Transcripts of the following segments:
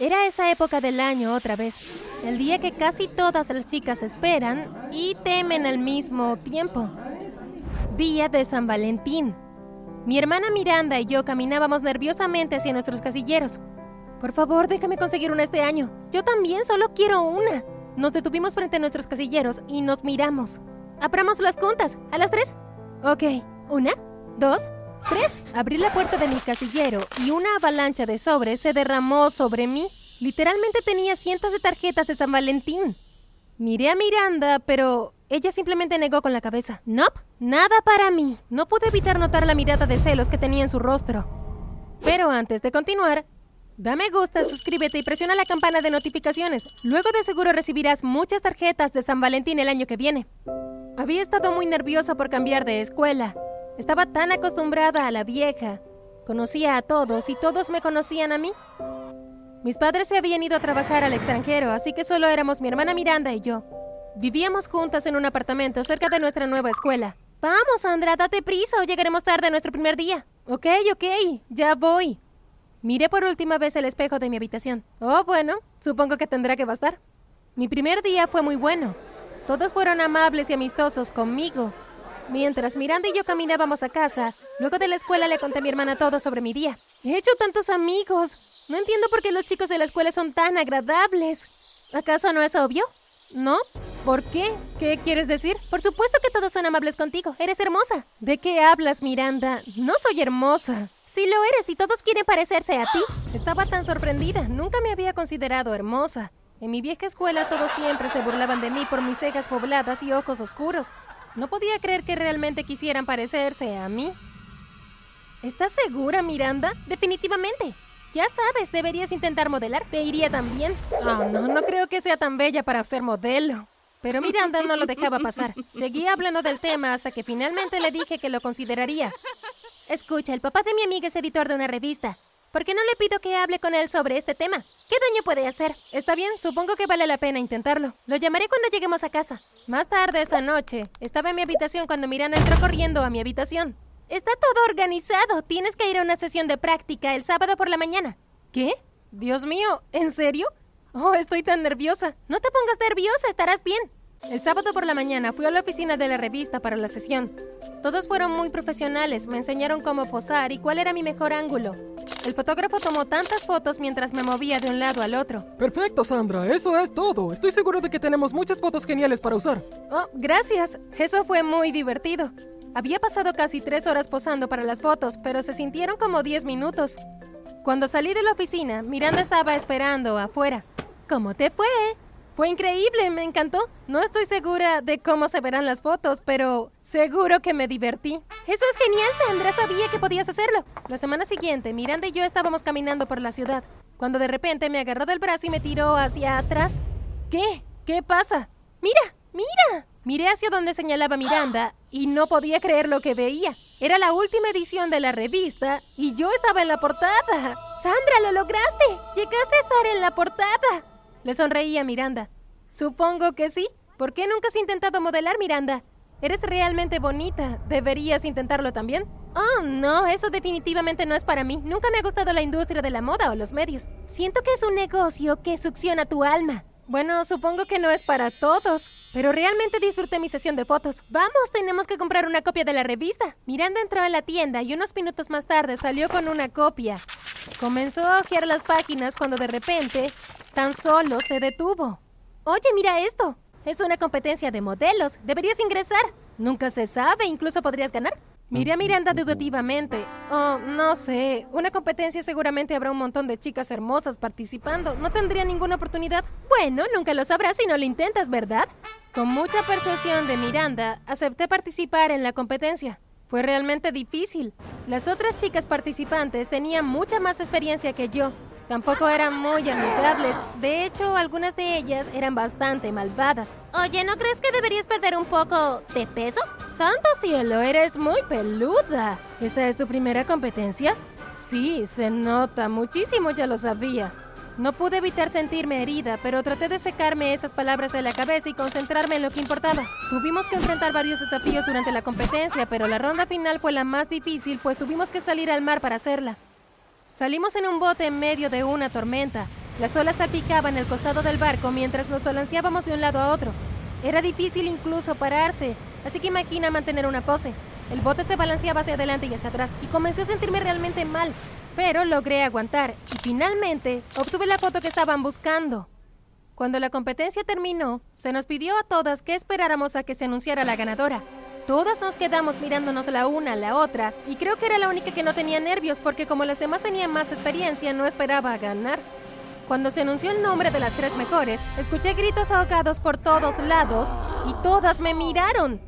Era esa época del año otra vez, el día que casi todas las chicas esperan y temen al mismo tiempo. Día de San Valentín. Mi hermana Miranda y yo caminábamos nerviosamente hacia nuestros casilleros. Por favor, déjame conseguir una este año. Yo también solo quiero una. Nos detuvimos frente a nuestros casilleros y nos miramos. Apramos las juntas. ¿A las tres? Ok. Una, dos, tres. Abrí la puerta de mi casillero y una avalancha de sobres se derramó sobre mí. Literalmente tenía cientos de tarjetas de San Valentín. Miré a Miranda, pero ella simplemente negó con la cabeza. Nope, nada para mí. No pude evitar notar la mirada de celos que tenía en su rostro. Pero antes de continuar, da me gusta, suscríbete y presiona la campana de notificaciones. Luego de seguro recibirás muchas tarjetas de San Valentín el año que viene. Había estado muy nerviosa por cambiar de escuela. Estaba tan acostumbrada a la vieja. Conocía a todos y todos me conocían a mí. Mis padres se habían ido a trabajar al extranjero, así que solo éramos mi hermana Miranda y yo. Vivíamos juntas en un apartamento cerca de nuestra nueva escuela. Vamos, Sandra, date prisa o llegaremos tarde a nuestro primer día. Ok, ok, ya voy. Miré por última vez el espejo de mi habitación. Oh, bueno, supongo que tendrá que bastar. Mi primer día fue muy bueno. Todos fueron amables y amistosos conmigo. Mientras Miranda y yo caminábamos a casa, luego de la escuela le conté a mi hermana todo sobre mi día. He hecho tantos amigos. No entiendo por qué los chicos de la escuela son tan agradables. ¿Acaso no es obvio? ¿No? ¿Por qué? ¿Qué quieres decir? Por supuesto que todos son amables contigo. Eres hermosa. ¿De qué hablas, Miranda? No soy hermosa. Sí lo eres y todos quieren parecerse a ti. Estaba tan sorprendida. Nunca me había considerado hermosa. En mi vieja escuela todos siempre se burlaban de mí por mis cejas pobladas y ojos oscuros. No podía creer que realmente quisieran parecerse a mí. ¿Estás segura, Miranda? Definitivamente. Ya sabes, deberías intentar modelar. Te iría también. Oh, no, no creo que sea tan bella para ser modelo. Pero Miranda no lo dejaba pasar. Seguía hablando del tema hasta que finalmente le dije que lo consideraría. Escucha, el papá de mi amiga es editor de una revista. ¿Por qué no le pido que hable con él sobre este tema? ¿Qué daño puede hacer? Está bien, supongo que vale la pena intentarlo. Lo llamaré cuando lleguemos a casa. Más tarde esa noche, estaba en mi habitación cuando Miranda entró corriendo a mi habitación. Está todo organizado. Tienes que ir a una sesión de práctica el sábado por la mañana. ¿Qué? Dios mío, ¿en serio? Oh, estoy tan nerviosa. No te pongas nerviosa, estarás bien. El sábado por la mañana fui a la oficina de la revista para la sesión. Todos fueron muy profesionales, me enseñaron cómo posar y cuál era mi mejor ángulo. El fotógrafo tomó tantas fotos mientras me movía de un lado al otro. Perfecto, Sandra, eso es todo. Estoy seguro de que tenemos muchas fotos geniales para usar. Oh, gracias. Eso fue muy divertido. Había pasado casi tres horas posando para las fotos, pero se sintieron como diez minutos. Cuando salí de la oficina, Miranda estaba esperando afuera. ¿Cómo te fue? Fue increíble, me encantó. No estoy segura de cómo se verán las fotos, pero seguro que me divertí. Eso es genial, Sandra. Sabía que podías hacerlo. La semana siguiente, Miranda y yo estábamos caminando por la ciudad, cuando de repente me agarró del brazo y me tiró hacia atrás. ¿Qué? ¿Qué pasa? Mira, mira. Miré hacia donde señalaba Miranda y no podía creer lo que veía. Era la última edición de la revista y yo estaba en la portada. Sandra, lo lograste. Llegaste a estar en la portada. Le sonreía Miranda. Supongo que sí. ¿Por qué nunca has intentado modelar, Miranda? Eres realmente bonita. ¿Deberías intentarlo también? Oh, no, eso definitivamente no es para mí. Nunca me ha gustado la industria de la moda o los medios. Siento que es un negocio que succiona tu alma. Bueno, supongo que no es para todos. Pero realmente disfruté mi sesión de fotos. Vamos, tenemos que comprar una copia de la revista. Miranda entró a la tienda y unos minutos más tarde salió con una copia. Comenzó a hojear las páginas cuando de repente tan solo se detuvo. Oye, mira esto. Es una competencia de modelos. Deberías ingresar. Nunca se sabe, incluso podrías ganar. Miré a Miranda dudativamente. Oh, no sé. Una competencia seguramente habrá un montón de chicas hermosas participando. No tendría ninguna oportunidad. Bueno, nunca lo sabrás si no lo intentas, ¿verdad? Con mucha persuasión de Miranda, acepté participar en la competencia. Fue realmente difícil. Las otras chicas participantes tenían mucha más experiencia que yo. Tampoco eran muy amigables. De hecho, algunas de ellas eran bastante malvadas. Oye, ¿no crees que deberías perder un poco de peso? Santo cielo, eres muy peluda. ¿Esta es tu primera competencia? Sí, se nota muchísimo, ya lo sabía. No pude evitar sentirme herida, pero traté de secarme esas palabras de la cabeza y concentrarme en lo que importaba. Tuvimos que enfrentar varios desafíos durante la competencia, pero la ronda final fue la más difícil, pues tuvimos que salir al mar para hacerla. Salimos en un bote en medio de una tormenta. Las olas salpicaban el costado del barco mientras nos balanceábamos de un lado a otro. Era difícil incluso pararse, así que imagina mantener una pose. El bote se balanceaba hacia adelante y hacia atrás y comencé a sentirme realmente mal, pero logré aguantar y finalmente obtuve la foto que estaban buscando. Cuando la competencia terminó, se nos pidió a todas que esperáramos a que se anunciara la ganadora. Todas nos quedamos mirándonos la una a la otra y creo que era la única que no tenía nervios porque como las demás tenían más experiencia no esperaba ganar. Cuando se anunció el nombre de las tres mejores, escuché gritos ahogados por todos lados y todas me miraron.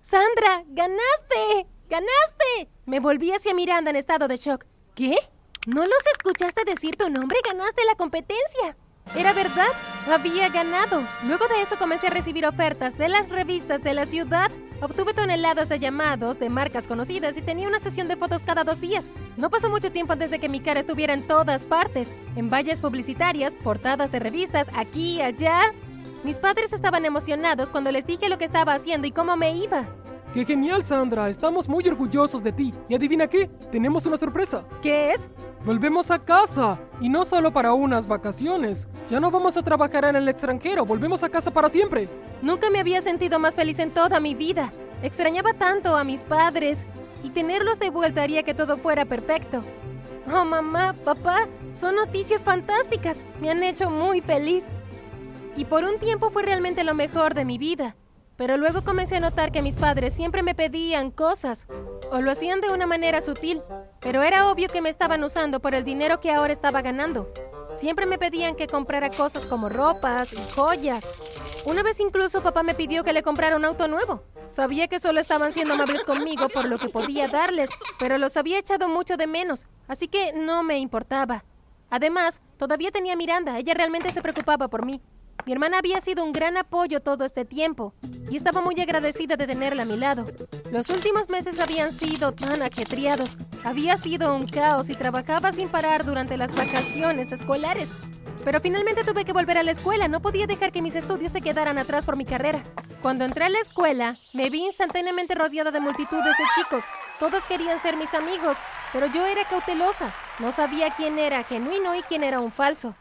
Sandra, ganaste, ganaste. Me volví hacia Miranda en estado de shock. ¿Qué? ¿No los escuchaste decir tu nombre? Ganaste la competencia. Era verdad, había ganado. Luego de eso comencé a recibir ofertas de las revistas de la ciudad. Obtuve toneladas de llamados de marcas conocidas y tenía una sesión de fotos cada dos días. No pasó mucho tiempo antes de que mi cara estuviera en todas partes, en vallas publicitarias, portadas de revistas, aquí allá. Mis padres estaban emocionados cuando les dije lo que estaba haciendo y cómo me iba. ¡Qué genial, Sandra! Estamos muy orgullosos de ti. Y adivina qué, tenemos una sorpresa. ¿Qué es? Volvemos a casa. Y no solo para unas vacaciones. Ya no vamos a trabajar en el extranjero. Volvemos a casa para siempre. Nunca me había sentido más feliz en toda mi vida. Extrañaba tanto a mis padres. Y tenerlos de vuelta haría que todo fuera perfecto. Oh, mamá, papá, son noticias fantásticas. Me han hecho muy feliz. Y por un tiempo fue realmente lo mejor de mi vida. Pero luego comencé a notar que mis padres siempre me pedían cosas, o lo hacían de una manera sutil, pero era obvio que me estaban usando por el dinero que ahora estaba ganando. Siempre me pedían que comprara cosas como ropas y joyas. Una vez incluso papá me pidió que le comprara un auto nuevo. Sabía que solo estaban siendo amables conmigo por lo que podía darles, pero los había echado mucho de menos, así que no me importaba. Además, todavía tenía Miranda, ella realmente se preocupaba por mí. Mi hermana había sido un gran apoyo todo este tiempo y estaba muy agradecida de tenerla a mi lado. Los últimos meses habían sido tan ajetreados, había sido un caos y trabajaba sin parar durante las vacaciones escolares. Pero finalmente tuve que volver a la escuela, no podía dejar que mis estudios se quedaran atrás por mi carrera. Cuando entré a la escuela, me vi instantáneamente rodeada de multitudes de chicos. Todos querían ser mis amigos, pero yo era cautelosa. No sabía quién era genuino y quién era un falso.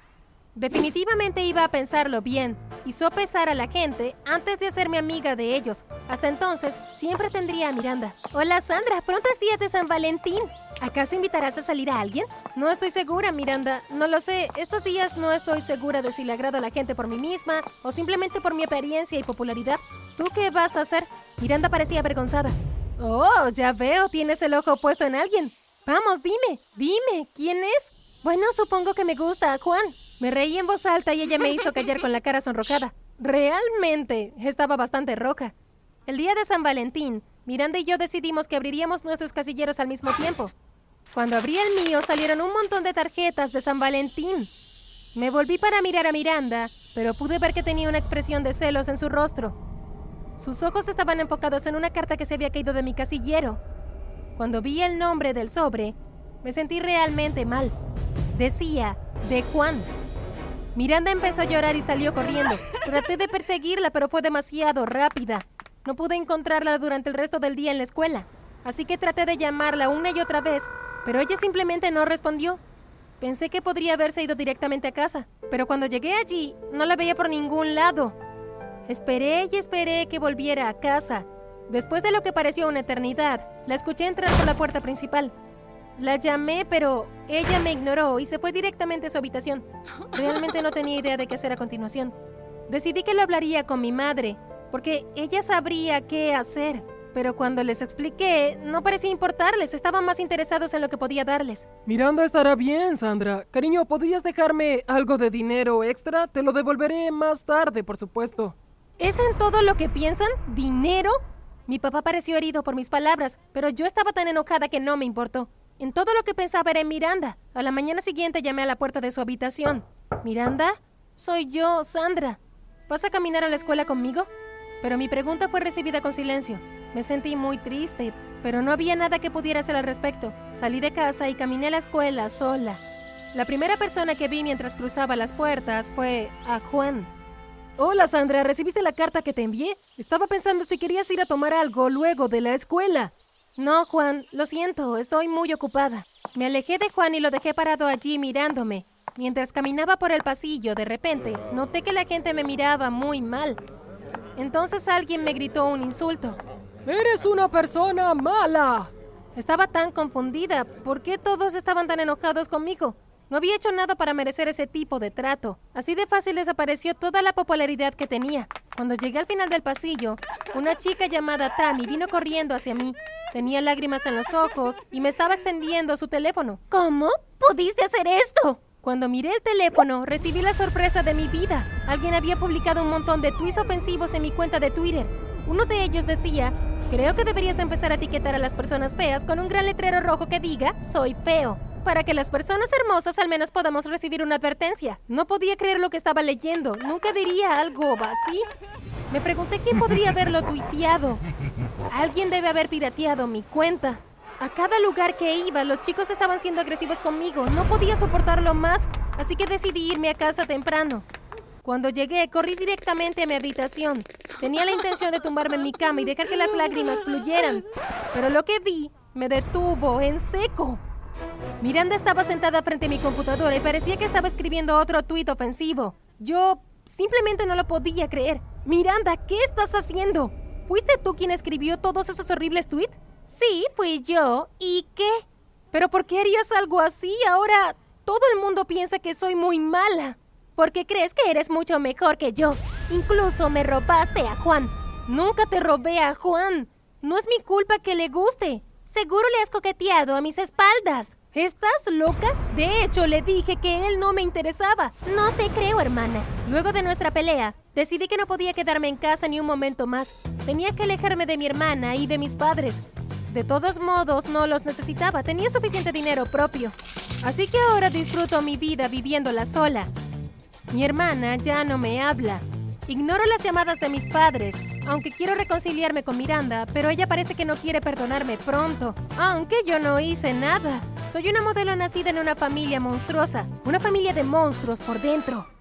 Definitivamente iba a pensarlo bien y sopesar a la gente antes de hacerme amiga de ellos. Hasta entonces, siempre tendría a Miranda. Hola Sandra, pronto es día de San Valentín. ¿Acaso invitarás a salir a alguien? No estoy segura, Miranda. No lo sé. Estos días no estoy segura de si le agrado a la gente por mí misma o simplemente por mi experiencia y popularidad. ¿Tú qué vas a hacer? Miranda parecía avergonzada. Oh, ya veo, tienes el ojo puesto en alguien. Vamos, dime, dime, ¿quién es? Bueno, supongo que me gusta, Juan. Me reí en voz alta y ella me hizo callar con la cara sonrojada. Realmente, estaba bastante roja. El día de San Valentín, Miranda y yo decidimos que abriríamos nuestros casilleros al mismo tiempo. Cuando abrí el mío salieron un montón de tarjetas de San Valentín. Me volví para mirar a Miranda, pero pude ver que tenía una expresión de celos en su rostro. Sus ojos estaban enfocados en una carta que se había caído de mi casillero. Cuando vi el nombre del sobre, me sentí realmente mal. Decía, de Juan. Miranda empezó a llorar y salió corriendo. Traté de perseguirla, pero fue demasiado rápida. No pude encontrarla durante el resto del día en la escuela. Así que traté de llamarla una y otra vez, pero ella simplemente no respondió. Pensé que podría haberse ido directamente a casa, pero cuando llegué allí no la veía por ningún lado. Esperé y esperé que volviera a casa. Después de lo que pareció una eternidad, la escuché entrar por la puerta principal. La llamé, pero ella me ignoró y se fue directamente a su habitación. Realmente no tenía idea de qué hacer a continuación. Decidí que lo hablaría con mi madre, porque ella sabría qué hacer. Pero cuando les expliqué, no parecía importarles, estaban más interesados en lo que podía darles. Miranda estará bien, Sandra. Cariño, ¿podrías dejarme algo de dinero extra? Te lo devolveré más tarde, por supuesto. ¿Es en todo lo que piensan? ¿Dinero? Mi papá pareció herido por mis palabras, pero yo estaba tan enojada que no me importó. En todo lo que pensaba era en Miranda. A la mañana siguiente llamé a la puerta de su habitación. ¿Miranda? Soy yo, Sandra. ¿Vas a caminar a la escuela conmigo? Pero mi pregunta fue recibida con silencio. Me sentí muy triste, pero no había nada que pudiera hacer al respecto. Salí de casa y caminé a la escuela sola. La primera persona que vi mientras cruzaba las puertas fue a Juan. Hola Sandra, ¿recibiste la carta que te envié? Estaba pensando si querías ir a tomar algo luego de la escuela. No, Juan, lo siento, estoy muy ocupada. Me alejé de Juan y lo dejé parado allí mirándome. Mientras caminaba por el pasillo, de repente, noté que la gente me miraba muy mal. Entonces alguien me gritó un insulto. ¡Eres una persona mala! Estaba tan confundida. ¿Por qué todos estaban tan enojados conmigo? No había hecho nada para merecer ese tipo de trato. Así de fácil desapareció toda la popularidad que tenía. Cuando llegué al final del pasillo, una chica llamada Tammy vino corriendo hacia mí. Tenía lágrimas en los ojos y me estaba extendiendo su teléfono. ¿Cómo pudiste hacer esto? Cuando miré el teléfono, recibí la sorpresa de mi vida. Alguien había publicado un montón de tweets ofensivos en mi cuenta de Twitter. Uno de ellos decía, creo que deberías empezar a etiquetar a las personas feas con un gran letrero rojo que diga, soy feo para que las personas hermosas al menos podamos recibir una advertencia. No podía creer lo que estaba leyendo. Nunca diría algo así. Me pregunté quién podría haberlo tuiteado. Alguien debe haber pirateado mi cuenta. A cada lugar que iba, los chicos estaban siendo agresivos conmigo. No podía soportarlo más, así que decidí irme a casa temprano. Cuando llegué, corrí directamente a mi habitación. Tenía la intención de tumbarme en mi cama y dejar que las lágrimas fluyeran. Pero lo que vi me detuvo en seco. Miranda estaba sentada frente a mi computadora y parecía que estaba escribiendo otro tuit ofensivo. Yo simplemente no lo podía creer. Miranda, ¿qué estás haciendo? ¿Fuiste tú quien escribió todos esos horribles tweets? Sí, fui yo. ¿Y qué? ¿Pero por qué harías algo así? Ahora todo el mundo piensa que soy muy mala. Porque crees que eres mucho mejor que yo. Incluso me robaste a Juan. Nunca te robé a Juan. No es mi culpa que le guste. Seguro le has coqueteado a mis espaldas. ¿Estás loca? De hecho, le dije que él no me interesaba. No te creo, hermana. Luego de nuestra pelea, decidí que no podía quedarme en casa ni un momento más. Tenía que alejarme de mi hermana y de mis padres. De todos modos, no los necesitaba. Tenía suficiente dinero propio. Así que ahora disfruto mi vida viviéndola sola. Mi hermana ya no me habla. Ignoro las llamadas de mis padres, aunque quiero reconciliarme con Miranda, pero ella parece que no quiere perdonarme pronto, aunque yo no hice nada. Soy una modelo nacida en una familia monstruosa, una familia de monstruos por dentro.